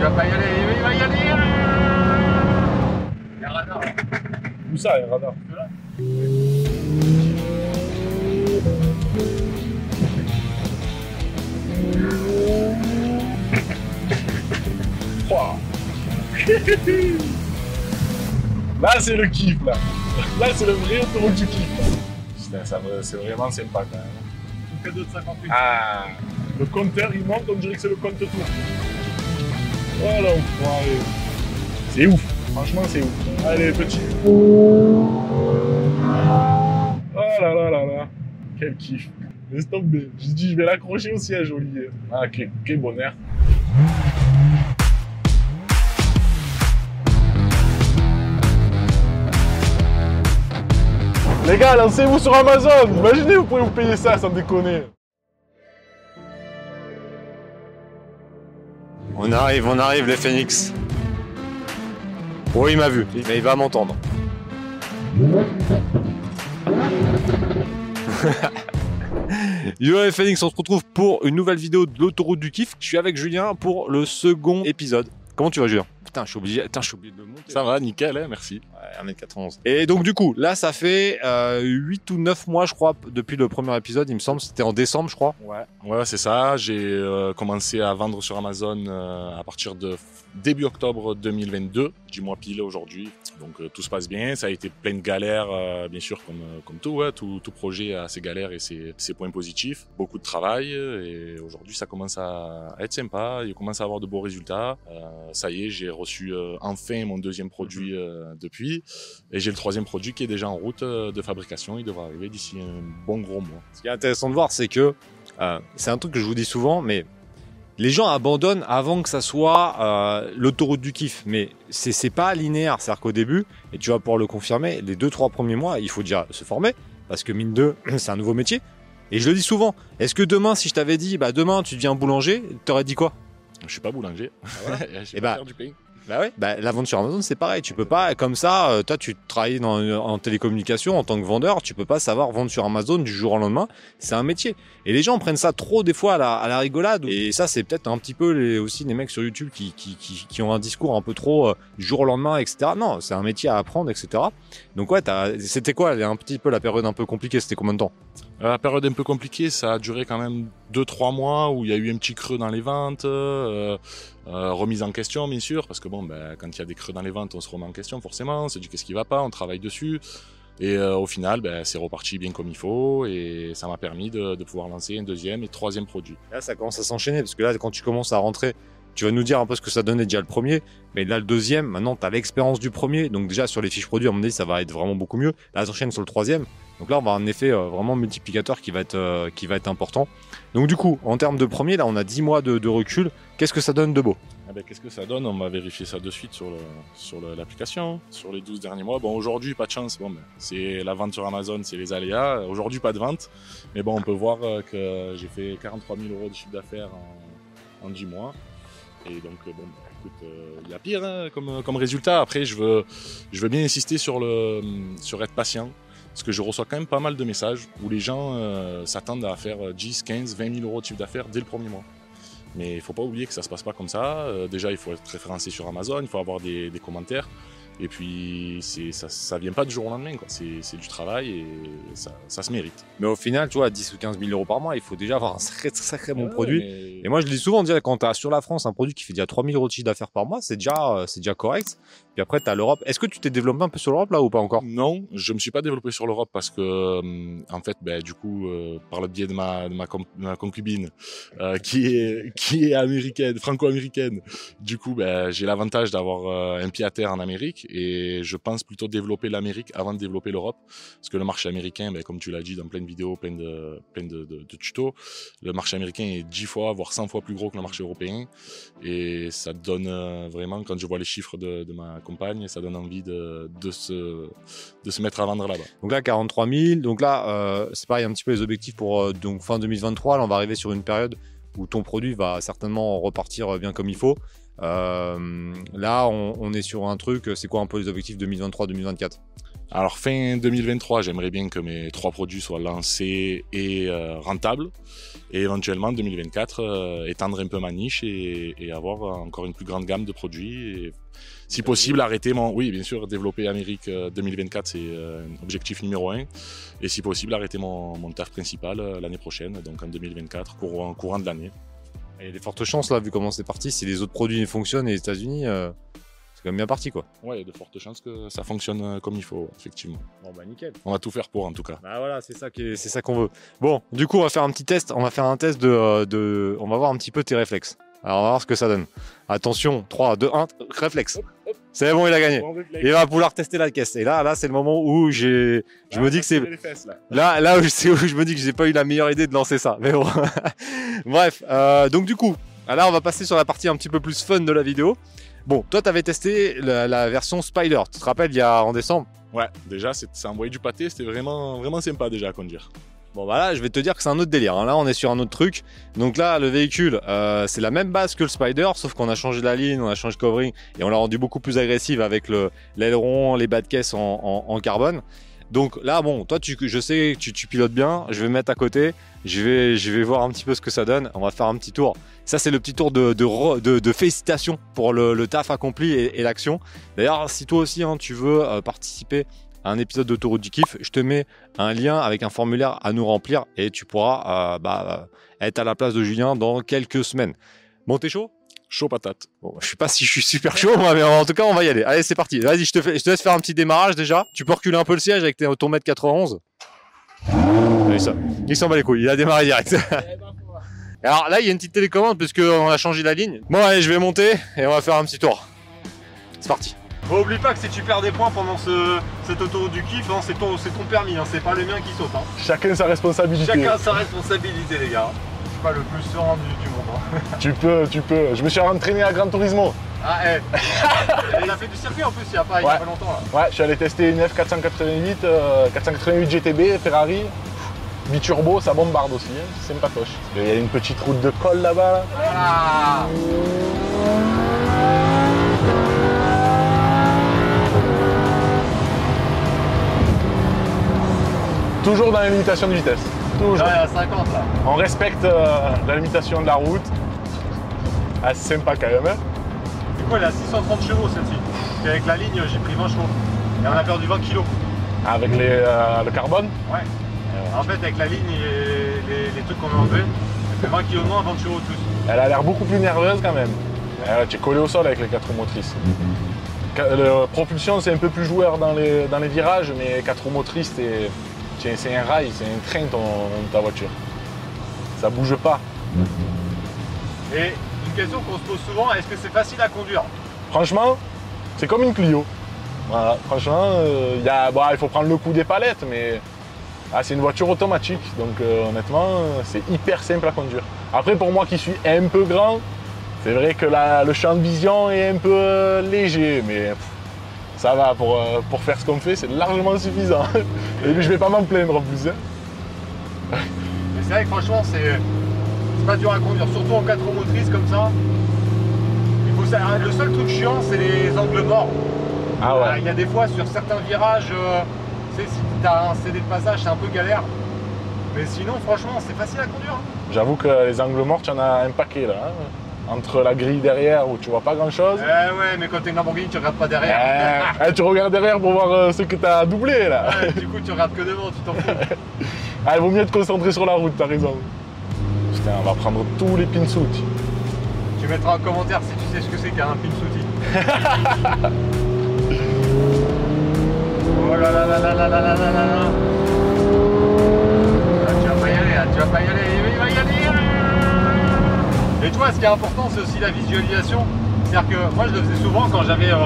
tu vas pas y aller, il va y aller Il y a radar. Où ça, les radars Ouah. Là, c'est le kiff, là. Là, c'est le vrai autoroute du kiff. là. Putain, ça c'est vraiment sympa, quand même. Cadeau de 58. Ah Le compteur, il monte, on dirait que c'est le compte tour. Oh l'enfoiré C'est ouf, franchement, c'est ouf. Allez, petit. Oh là là là là Quel kiff Laisse tomber. J'ai dit, je vais l'accrocher au siège, Olivier. Ah, quel, quel bonheur. Les gars, lancez-vous sur Amazon. Imaginez, vous pouvez vous payer ça sans déconner. On arrive, on arrive les phoenix. Oh, il m'a vu, mais il va m'entendre. Yo les phoenix, on se retrouve pour une nouvelle vidéo de l'autoroute du kiff. Je suis avec Julien pour le second épisode. Comment tu vas Julien? Putain, je suis obligé, putain, je suis obligé de le monter. Ça va, nickel, hein, merci. Ouais, 1m91. Et donc du coup, là ça fait euh, 8 ou 9 mois je crois depuis le premier épisode, il me semble, c'était en décembre je crois. Ouais, ouais c'est ça. J'ai euh, commencé à vendre sur Amazon euh, à partir de début octobre 2022, 10 mois pile aujourd'hui. Donc euh, tout se passe bien. Ça a été plein de galères, bien sûr, comme, comme tout, ouais. tout. Tout projet a ses galères et ses, ses points positifs. Beaucoup de travail et aujourd'hui ça commence à être sympa. Il commence à avoir de beaux résultats. Ça y est, j'ai reçu euh, enfin mon deuxième produit euh, depuis et j'ai le troisième produit qui est déjà en route euh, de fabrication. Il devra arriver d'ici un bon gros mois. Ce qui est intéressant de voir, c'est que c'est un truc que je vous dis souvent, mais les gens abandonnent avant que ça soit euh, l'autoroute du kiff. Mais c'est c'est pas linéaire, c'est-à-dire qu'au début, et tu vas pouvoir le confirmer, les deux trois premiers mois, il faut déjà se former parce que mine de, c'est un nouveau métier. Et je le dis souvent. Est-ce que demain, si je t'avais dit, bah demain tu deviens boulanger, t'aurais dit quoi? Je suis pas boulanger. je sais Eh pas bah, faire du pain. Bah ouais. Bah, la vente sur Amazon, c'est pareil. Tu peux pas, comme ça, euh, toi, tu travailles dans, en télécommunication en tant que vendeur, tu peux pas savoir vendre sur Amazon du jour au lendemain. C'est un métier. Et les gens prennent ça trop des fois à la, à la rigolade. Et ça, c'est peut-être un petit peu les, aussi les mecs sur YouTube qui, qui, qui, qui ont un discours un peu trop euh, du jour au lendemain, etc. Non, c'est un métier à apprendre, etc. Donc ouais, c'était quoi un petit peu la période un peu compliquée C'était combien de temps? Euh, La période un peu compliquée, ça a duré quand même 2-3 mois où il y a eu un petit creux dans les ventes, euh, euh, remise en question bien sûr, parce que bon, ben, quand il y a des creux dans les ventes, on se remet en question forcément, on se dit qu'est-ce qui va pas, on travaille dessus. Et euh, au final, ben, c'est reparti bien comme il faut et ça m'a permis de, de pouvoir lancer un deuxième et troisième produit. Là, ça commence à s'enchaîner parce que là, quand tu commences à rentrer, tu vas nous dire un peu ce que ça donnait déjà le premier, mais là, le deuxième, maintenant, tu as l'expérience du premier. Donc, déjà, sur les fiches produits, à mon avis, ça va être vraiment beaucoup mieux. Là, ça enchaîne sur le troisième. Donc là, on va avoir un effet euh, vraiment multiplicateur qui va, être, euh, qui va être important. Donc, du coup, en termes de premier, là, on a 10 mois de, recul. Qu'est-ce que ça donne de beau? Ah ben, Qu'est-ce que ça donne? On va vérifier ça de suite sur sur l'application, sur les 12 derniers mois. Bon, aujourd'hui, pas de chance. Bon, ben, c'est la vente sur Amazon, c'est les aléas. Aujourd'hui, pas de vente. Mais bon, on peut voir euh, que j'ai fait 43 000 euros de chiffre d'affaires en, en 10 mois. Et donc, euh, bon, ben, écoute, euh, il y a pire hein, comme, comme résultat. Après, je veux, je veux bien insister sur, le, sur être patient. Parce que je reçois quand même pas mal de messages où les gens euh, s'attendent à faire 10, 15, 20 000 euros de chiffre d'affaires dès le premier mois. Mais il faut pas oublier que ça se passe pas comme ça. Euh, déjà, il faut être référencé sur Amazon, il faut avoir des commentaires. Et puis, c'est, ça, ça vient pas du jour au lendemain. Quoi. C'est, c'est du travail et ça, ça se mérite. Mais au final, tu vois, 10 ou 15 000 euros par mois, il faut déjà avoir un sacré, sacré bon Ouais, produit. mais- Et moi, je le dis souvent, dire, quand tu as sur la France un produit qui fait déjà 3000 euros de chiffre d'affaires par mois, c'est déjà, euh, c'est déjà correct. Puis après, tu as l'Europe. Est-ce que tu t'es développé un peu sur l'Europe là ou pas encore? Non, je me suis pas développé sur l'Europe parce que, euh, en fait, ben, du coup, euh, par le biais de ma, de ma, concubine, euh, qui est qui est américaine, franco-américaine, du coup, ben, j'ai l'avantage d'avoir un pied à terre en Amérique et je pense plutôt développer l'Amérique avant de développer l'Europe, parce que le marché américain, ben, comme tu l'as dit dans plein de vidéos, plein de plein de, de, tutos, le marché américain est 10 fois voire 100 fois plus gros que le marché européen. Et ça donne vraiment quand je vois les chiffres de, de ma compagne, ça donne envie de, de se de se mettre à vendre là-bas. Donc là, 43 000. Donc là, euh, c'est pareil, un petit peu les objectifs pour euh, donc fin 2023. Là, on va arriver sur une période où ton produit va certainement repartir euh, bien comme il faut. Là, on est sur un truc. C'est quoi un peu les objectifs 2023-2024 Alors fin 2023, j'aimerais bien que mes trois produits soient lancés et euh, rentables. Et éventuellement 2024, euh, étendre un peu ma niche et, avoir encore une plus grande gamme de produits. Et, si possible, arrêter mon... Oui, bien sûr, développer Amérique 2024, c'est un objectif numéro un. Et si possible, arrêter mon, mon taf principal l'année prochaine, donc en 2024, courant, courant de l'année. Il y a des fortes chances, là, vu comment c'est parti, si les autres produits fonctionnent les États-Unis, euh, c'est quand même bien parti, quoi. Ouais, il y a de fortes chances que ça fonctionne euh, comme il faut, effectivement. Bon, bah nickel. On va tout faire pour, en tout cas. Bah voilà, c'est ça c'est ça qu'on veut. Bon, du coup, on va faire un petit test. On va faire un test de, euh, de, on va voir un petit peu tes réflexes. Alors, on va voir ce que ça donne. Attention, 3, 2, 1, réflexe. C'est bon, il a gagné. Il va pouvoir tester la caisse. Et là, là, c'est le moment où j'ai, je Ah, me dis que c'est, là, là où, c'est où je me dis que j'ai pas eu la meilleure idée de lancer ça. Mais bon. Bref, euh, donc du coup, là, on va passer sur la partie un petit peu plus fun de la vidéo. Bon, toi, tu avais testé la, la, version Spider. Tu te rappelles, il y a en décembre Ouais, déjà, ça envoyé du pâté. C'était vraiment, vraiment sympa déjà à conduire. Bon bah là, je vais te dire que c'est un autre délire. Hein. Là, on est sur un autre truc. Donc là, le véhicule, euh, c'est la même base que le Spider, sauf qu'on a changé la ligne, on a changé le covering et on l'a rendu beaucoup plus agressive avec l'aileron, les bas de caisse en, en, en, carbone. Donc là, bon, toi, je sais que tu, pilotes bien. Je vais me mettre à côté. Je vais, je vais voir un petit peu ce que ça donne. On va faire un petit tour. Ça, c'est le petit tour de, de, félicitations pour le, taf accompli et, l'action. D'ailleurs, si toi aussi, hein, tu veux euh, participer à un épisode d'Autoroute du Kiff, je te mets un lien avec un formulaire à nous remplir et tu pourras euh, bah, être à la place de Julien dans quelques semaines. Bon, t'es chaud? Chaud patate. Bon, je sais pas si je suis super chaud, mais en tout cas, on va y aller. Allez, c'est parti. Vas-y, je te, fais, je te laisse faire un petit démarrage déjà. Tu peux reculer un peu le siège avec ton mètre 91. Allez, ça. Il s'en bat les couilles. Il a démarré direct. Alors là, il y a une petite télécommande puisqu'on a changé la ligne. Bon, allez, je vais monter et on va faire un petit tour. C'est parti. Bon, oublie pas que si tu perds des points pendant ce, cette autoroute du kiff, hein, c'est ton, ton, permis, hein, c'est pas le mien qui saute. Hein. Chacun sa responsabilité. Chacun sa responsabilité, les gars. Pas le plus serein du, du monde. hein. tu peux, tu peux. Je me suis entraîné à Gran Turismo. Ah, eh. Il a fait du circuit en plus il y a pas, il y a pas longtemps. Là. Ouais, je suis allé tester une F488, euh, 488 GTB, Ferrari. Biturbo, ça bombarde aussi, hein. c'est sympatoche. Il y a une petite route de colle là-bas. Là. Ah. Toujours dans la limitation de vitesse. Toujours. Ouais, à 50 là. On respecte euh, la limitation de la route. Ah, c'est sympa quand même. Hein du coup, elle est à 630 chevaux celle-ci. Et avec la ligne, j'ai pris 20 chevaux. Et on a perdu 20 kilos. Avec les, euh, le carbone? Ouais. Euh, en fait, avec la ligne et les, les trucs qu'on a enlevés, elle fait 20 kilos de moins, 20 chevaux de plus. Elle a l'air beaucoup plus nerveuse quand même. Tu es collé au sol avec les 4 roues motrices. Le propulsion, c'est un peu plus joueur dans les, dans les virages, mais 4 roues motrices, c'est un rail, c'est un train ton, ta voiture. Ça bouge pas. Et une question qu'on se pose souvent, est-ce que c'est facile à conduire? Franchement, c'est comme une Clio. Voilà, franchement, euh, y a, bon, il faut prendre le coup des palettes, mais ah, c'est une voiture automatique. Donc euh, honnêtement, c'est hyper simple à conduire. Après, pour moi qui suis un peu grand, c'est vrai que la, le champ de vision est un peu euh, léger, mais pff, ça va, pour, euh, pour faire ce qu'on fait, c'est largement suffisant. Et puis je vais pas m'en plaindre en plus. Hein. Mais c'est vrai que franchement, c'est pas dur à conduire, surtout en 4 roues motrices comme ça. Il faut ça. Le seul truc chiant, c'est les angles morts. Ah ouais. Il y a des fois sur certains virages, euh, tu sais, si tu as un CD de passage, c'est un peu galère. Mais sinon, franchement, c'est facile à conduire. hein. J'avoue que les angles morts, tu en as un paquet là. hein. Entre la grille derrière où tu vois pas grand chose. Eh ouais, mais quand t'es une Lamborghini, tu regardes pas derrière. Eh, tu regardes derrière pour voir euh, ce que t'as doublé là. Ouais, du coup, tu regardes que devant, tu t'en fous. Ah, il vaut mieux te concentrer sur la route, t'as raison. Putain, on va prendre tous les pinsuits. tu mettras en commentaire si tu sais ce que c'est qu'un pin souti. oh là là là là là là là là là là. Ah, tu vas pas y aller, là, tu vas pas y aller, il va y aller. Ce qui est important, c'est aussi la visualisation. C'est-à-dire que moi, je le faisais souvent quand j'avais euh,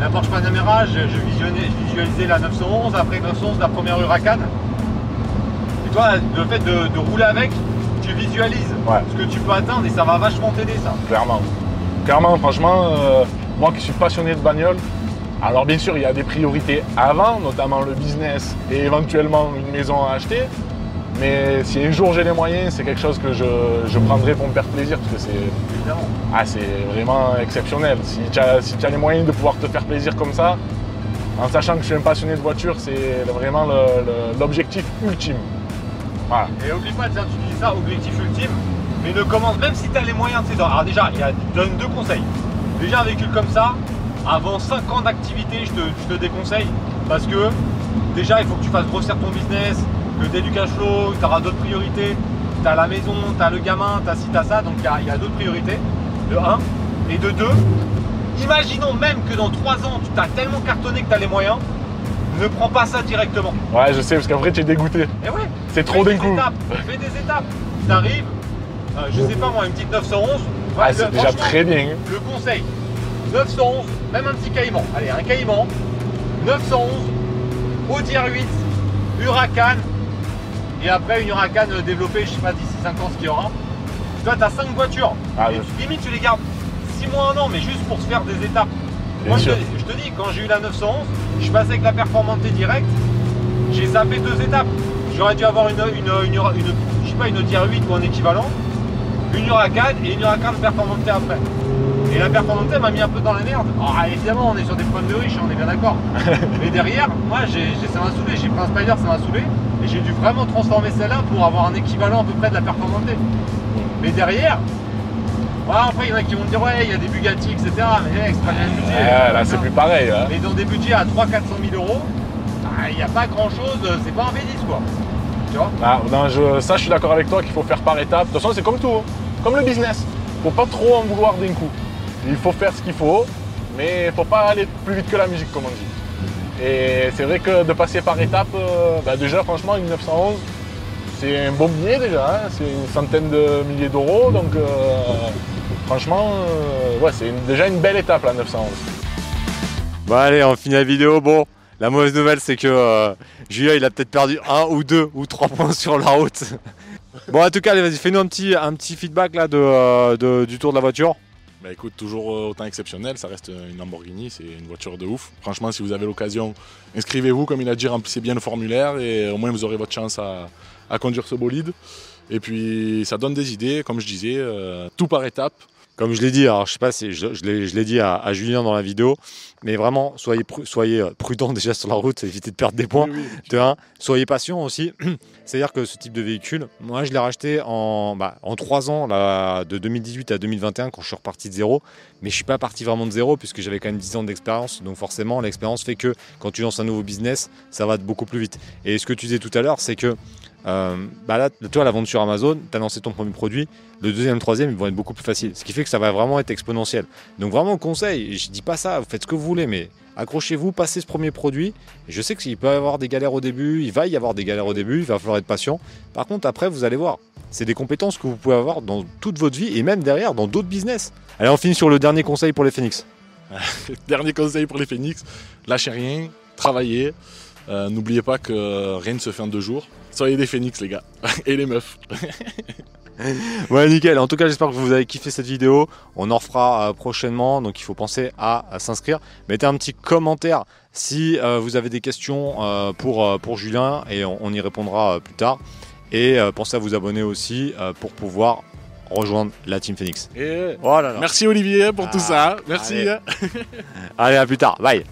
la Porsche Panamera, je, je, visionnais, je visualisais la 911, après 911, la première Huracan. Et toi, le fait de, de rouler avec, tu visualises Ouais. ce que tu peux atteindre et ça va vachement t'aider ça. Clairement. Clairement, franchement, euh, moi qui suis passionné de bagnole, alors bien sûr, il y a des priorités avant, notamment le business et éventuellement une maison à acheter. Mais si un jour j'ai les moyens, c'est quelque chose que je, je prendrai pour me faire plaisir parce que c'est ah, c'est vraiment exceptionnel. Si tu as, si as les moyens de pouvoir te faire plaisir comme ça, En sachant que je suis un passionné de voiture, c'est vraiment l'objectif ultime. Voilà. Et oublie pas, tiens, tu dis ça, objectif ultime, mais ne commence, même si tu as les moyens, dans- alors déjà, il y a, je donne deux conseils. Déjà, un véhicule comme ça, avant 5 ans d'activité, je te, je te déconseille, parce que déjà, il faut que tu fasses grossir ton business, que tu aies du cash flow, tu auras d'autres priorités, tu as la maison, tu as le gamin, tu as ci, tu as ça, donc il y a, d'autres priorités, de 1. Et de 2, imaginons même que dans 3 ans, tu t'as tellement cartonné que tu as les moyens, ne prends pas ça directement. Ouais, je sais, parce qu'après, tu es dégoûté. Et ouais, C'est trop d'un coup. étapes, Fais des étapes. T'arrives, euh, je sais pas moi, une petite 911. Ah, Ouais, c'est déjà très bien. Le conseil, 911, même un petit caïman. Allez, un caïman, 911, Audi R8, Huracan, et après une Huracan euh, développée, je sais pas, d'ici 5 ans ce qu'il y aura. Toi, t'as 5 voitures. Ah, et limite, tu les gardes 6 mois, un an, mais juste pour se faire des étapes. Bien Moi, je te, je te dis, quand j'ai eu la 911, je passé avec la performante direct, j'ai zappé deux étapes. J'aurais dû avoir une, une, une, une- je sais pas, une Audi R8 ou un équivalent, une Huracan et une Huracan performante après. Et la performante m'a mis un peu dans la merde. Ah, évidemment, on est sur des problèmes de riches, on est bien d'accord. Mais derrière, moi, j'ai- ça m'a saoulé. J'ai pris un Spider, ça m'a saoulé. Et j'ai dû vraiment transformer celle-là pour avoir un équivalent à peu près de la performante. Mais derrière, après, il y en a qui vont me dire, ouais, il y a des Bugatti, etc. Mais c'est pas le même budget. Ouais, là, c'est plus pareil. hein. Mais dans des budgets à 300-400 000 euros, bah, il n'y a pas grand chose, c'est pas un V10 quoi. Tu vois? Ah, non, je- ça, je suis d'accord avec toi qu'il faut faire par étapes. De toute façon, c'est comme tout, hein. comme le business. Faut pas trop en vouloir d'un coup. Il faut faire ce qu'il faut, mais faut pas aller plus vite que la musique, comme on dit. Et c'est vrai que de passer par étapes, euh, bah, déjà, franchement, une 911, c'est un bon billet déjà. hein. C'est une centaine de milliers d'euros, donc euh, franchement, euh, ouais, c'est déjà une belle étape la 911. Bon allez, on finit la vidéo. Bon, la mauvaise nouvelle c'est que Julien il a peut-être perdu un ou deux ou trois points sur la route. bon en tout cas, allez vas-y, fais-nous un petit, un petit feedback là de- du tour de la voiture. Bah écoute, toujours euh, autant exceptionnel, ça reste une Lamborghini, c'est une voiture de ouf. Franchement, si vous avez l'occasion, inscrivez-vous, comme il a dit, remplissez bien le formulaire et au moins vous aurez votre chance à, conduire ce bolide. Et puis ça donne des idées, comme je disais, euh, tout par étapes. Comme je l'ai dit, alors je sais pas si je, je l'ai dit à, à Julien dans la vidéo, mais vraiment soyez, pru- soyez euh, prudents déjà sur la route, évitez de perdre des points. Oui, oui. De un, soyez patient aussi. C'est-à-dire que ce type de véhicule, moi je l'ai racheté en, bah, en 3 ans, là, de 2018 à 2021, quand je suis reparti de zéro. Mais je suis pas parti vraiment de zéro, puisque j'avais quand même 10 ans d'expérience. Donc forcément, l'expérience fait que quand tu lances un nouveau business, ça va beaucoup plus vite. Et ce que tu disais tout à l'heure, c'est que euh, bah là, toi, la vente sur Amazon, tu as lancé ton premier produit. Le deuxième, troisième, ils vont être beaucoup plus faciles. Ce qui fait que ça va vraiment être exponentiel. Donc vraiment, conseil, je dis pas ça, vous faites ce que vous voulez, mais accrochez-vous, passez ce premier produit. Je sais qu'il peut y avoir des galères au début, il va y avoir des galères au début, il va falloir être patient. Par contre, après, vous allez voir, c'est des compétences que vous pouvez avoir dans toute votre vie et même derrière dans d'autres business. Allez, on finit sur le dernier conseil pour les Phoenix. Dernier conseil pour les phénix, lâchez rien, travaillez. Euh, N'oubliez pas que rien ne se fait en deux jours. Soyez des phénix les gars, et les meufs. Ouais, nickel. En tout cas, j'espère que vous avez kiffé cette vidéo. On en refera euh, prochainement, donc il faut penser à, à s'inscrire. Mettez un petit commentaire si euh, vous avez des questions euh, pour, pour Julien et on, on y répondra plus tard. Et pensez à vous abonner aussi pour pouvoir rejoindre la Team Phoenix. Et Voilà. merci Olivier pour tout Ah, ça. Merci. allez. Allez, à plus tard. Bye.